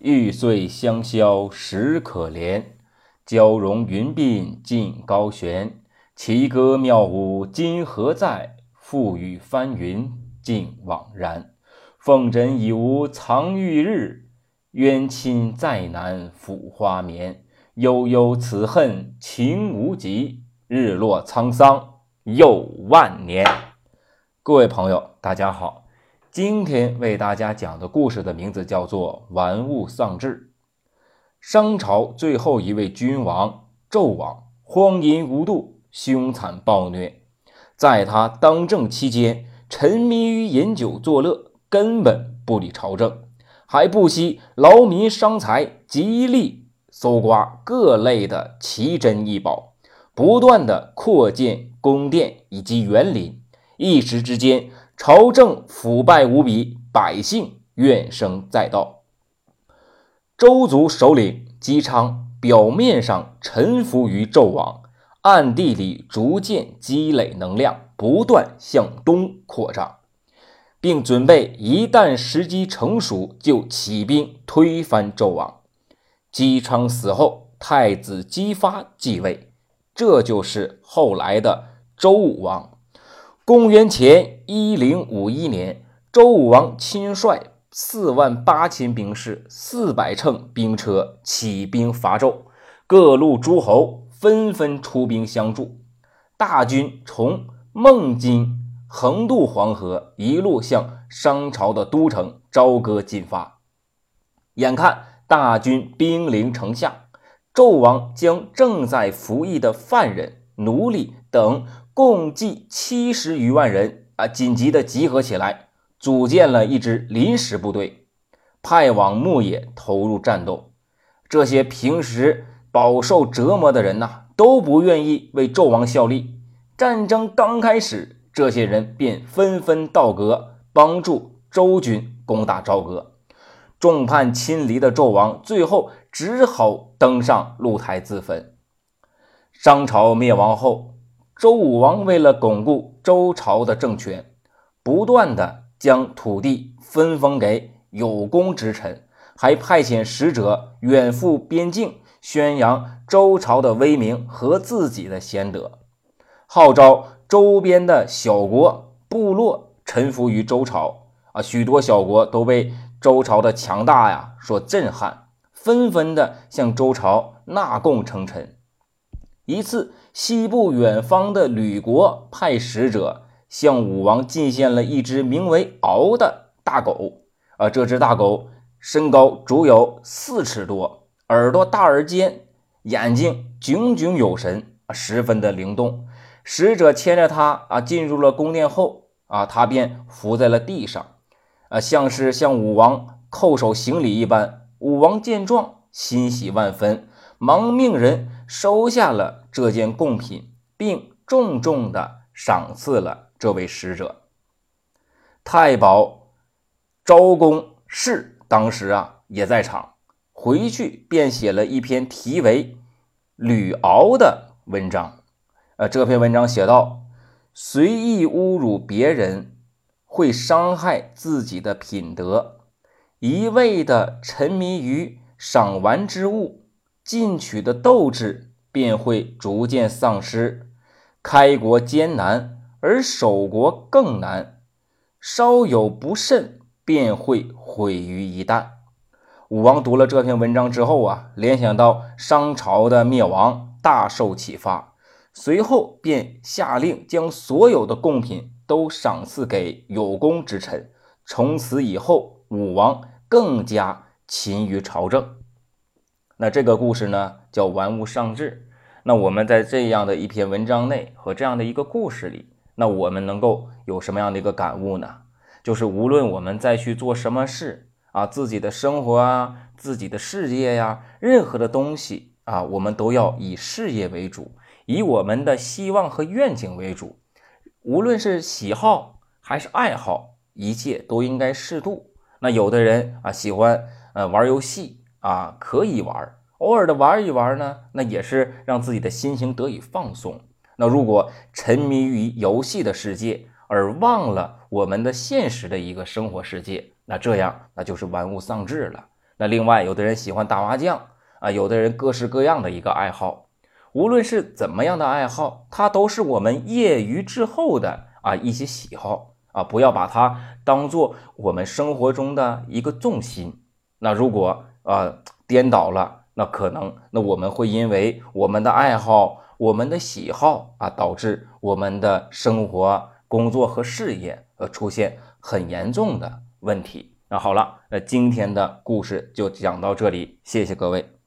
玉碎香消时可怜，娇容云鬓尽高悬。奇歌妙舞今何在？覆雨翻云尽惘然。凤枕已无藏玉日，冤亲再难抚花眠。悠悠此恨情无极，日落沧桑又万年。各位朋友，大家好。今天为大家讲的故事的名字叫做《玩物丧志》。商朝最后一位君王纣王荒淫无度，凶残暴虐。在他当政期间，沉迷于饮酒作乐，根本不理朝政，还不惜劳民伤财，极力搜刮各类的奇珍异宝，不断的扩建宫殿以及园林，一时之间。朝政腐败无比，百姓怨声载道。周族首领姬昌表面上臣服于纣王，暗地里逐渐积累能量，不断向东扩张，并准备一旦时机成熟就起兵推翻纣王。姬昌死后，太子姬发继位，这就是后来的周武王。公元前一零五一年，周武王亲率四万八千兵士、四百乘兵车起兵伐纣，各路诸侯纷纷出兵相助。大军从孟津横渡黄河，一路向商朝的都城朝歌进发。眼看大军兵临城下，纣王将正在服役的犯人、奴隶等。共计七十余万人啊，紧急的集合起来，组建了一支临时部队，派往牧野投入战斗。这些平时饱受折磨的人呐，都不愿意为纣王效力。战争刚开始，这些人便纷纷倒戈，帮助周军攻打朝歌。众叛亲离的纣王最后只好登上露台自焚。商朝灭亡后。周武王为了巩固周朝的政权，不断的将土地分封给有功之臣，还派遣使者远赴边境，宣扬周朝的威名和自己的贤德，号召周边的小国部落臣服于周朝。啊，许多小国都被周朝的强大呀所震撼，纷纷的向周朝纳贡称臣。一次。西部远方的吕国派使者向武王进献了一只名为敖的大狗。啊，这只大狗身高足有四尺多，耳朵大而尖，眼睛炯炯有神，十分的灵动。使者牵着它啊进入了宫殿后，啊，它便伏在了地上，啊，像是向武王叩首行礼一般。武王见状，欣喜万分，忙命人。收下了这件贡品，并重重的赏赐了这位使者。太保昭公氏当时啊也在场，回去便写了一篇题为《吕敖》的文章。呃，这篇文章写道：随意侮辱别人，会伤害自己的品德；一味的沉迷于赏玩之物。进取的斗志便会逐渐丧失，开国艰难，而守国更难。稍有不慎，便会毁于一旦。武王读了这篇文章之后啊，联想到商朝的灭亡，大受启发，随后便下令将所有的贡品都赏赐给有功之臣。从此以后，武王更加勤于朝政。那这个故事呢，叫玩物丧志。那我们在这样的一篇文章内和这样的一个故事里，那我们能够有什么样的一个感悟呢？就是无论我们再去做什么事啊，自己的生活啊，自己的事业呀，任何的东西啊，我们都要以事业为主，以我们的希望和愿景为主。无论是喜好还是爱好，一切都应该适度。那有的人啊，喜欢呃玩游戏。啊，可以玩，偶尔的玩一玩呢，那也是让自己的心情得以放松。那如果沉迷于游戏的世界，而忘了我们的现实的一个生活世界，那这样那就是玩物丧志了。那另外，有的人喜欢打麻将啊，有的人各式各样的一个爱好。无论是怎么样的爱好，它都是我们业余之后的啊一些喜好啊，不要把它当做我们生活中的一个重心。那如果啊颠倒了，那可能那我们会因为我们的爱好、我们的喜好啊，导致我们的生活、工作和事业呃出现很严重的问题。那好了，那今天的故事就讲到这里，谢谢各位。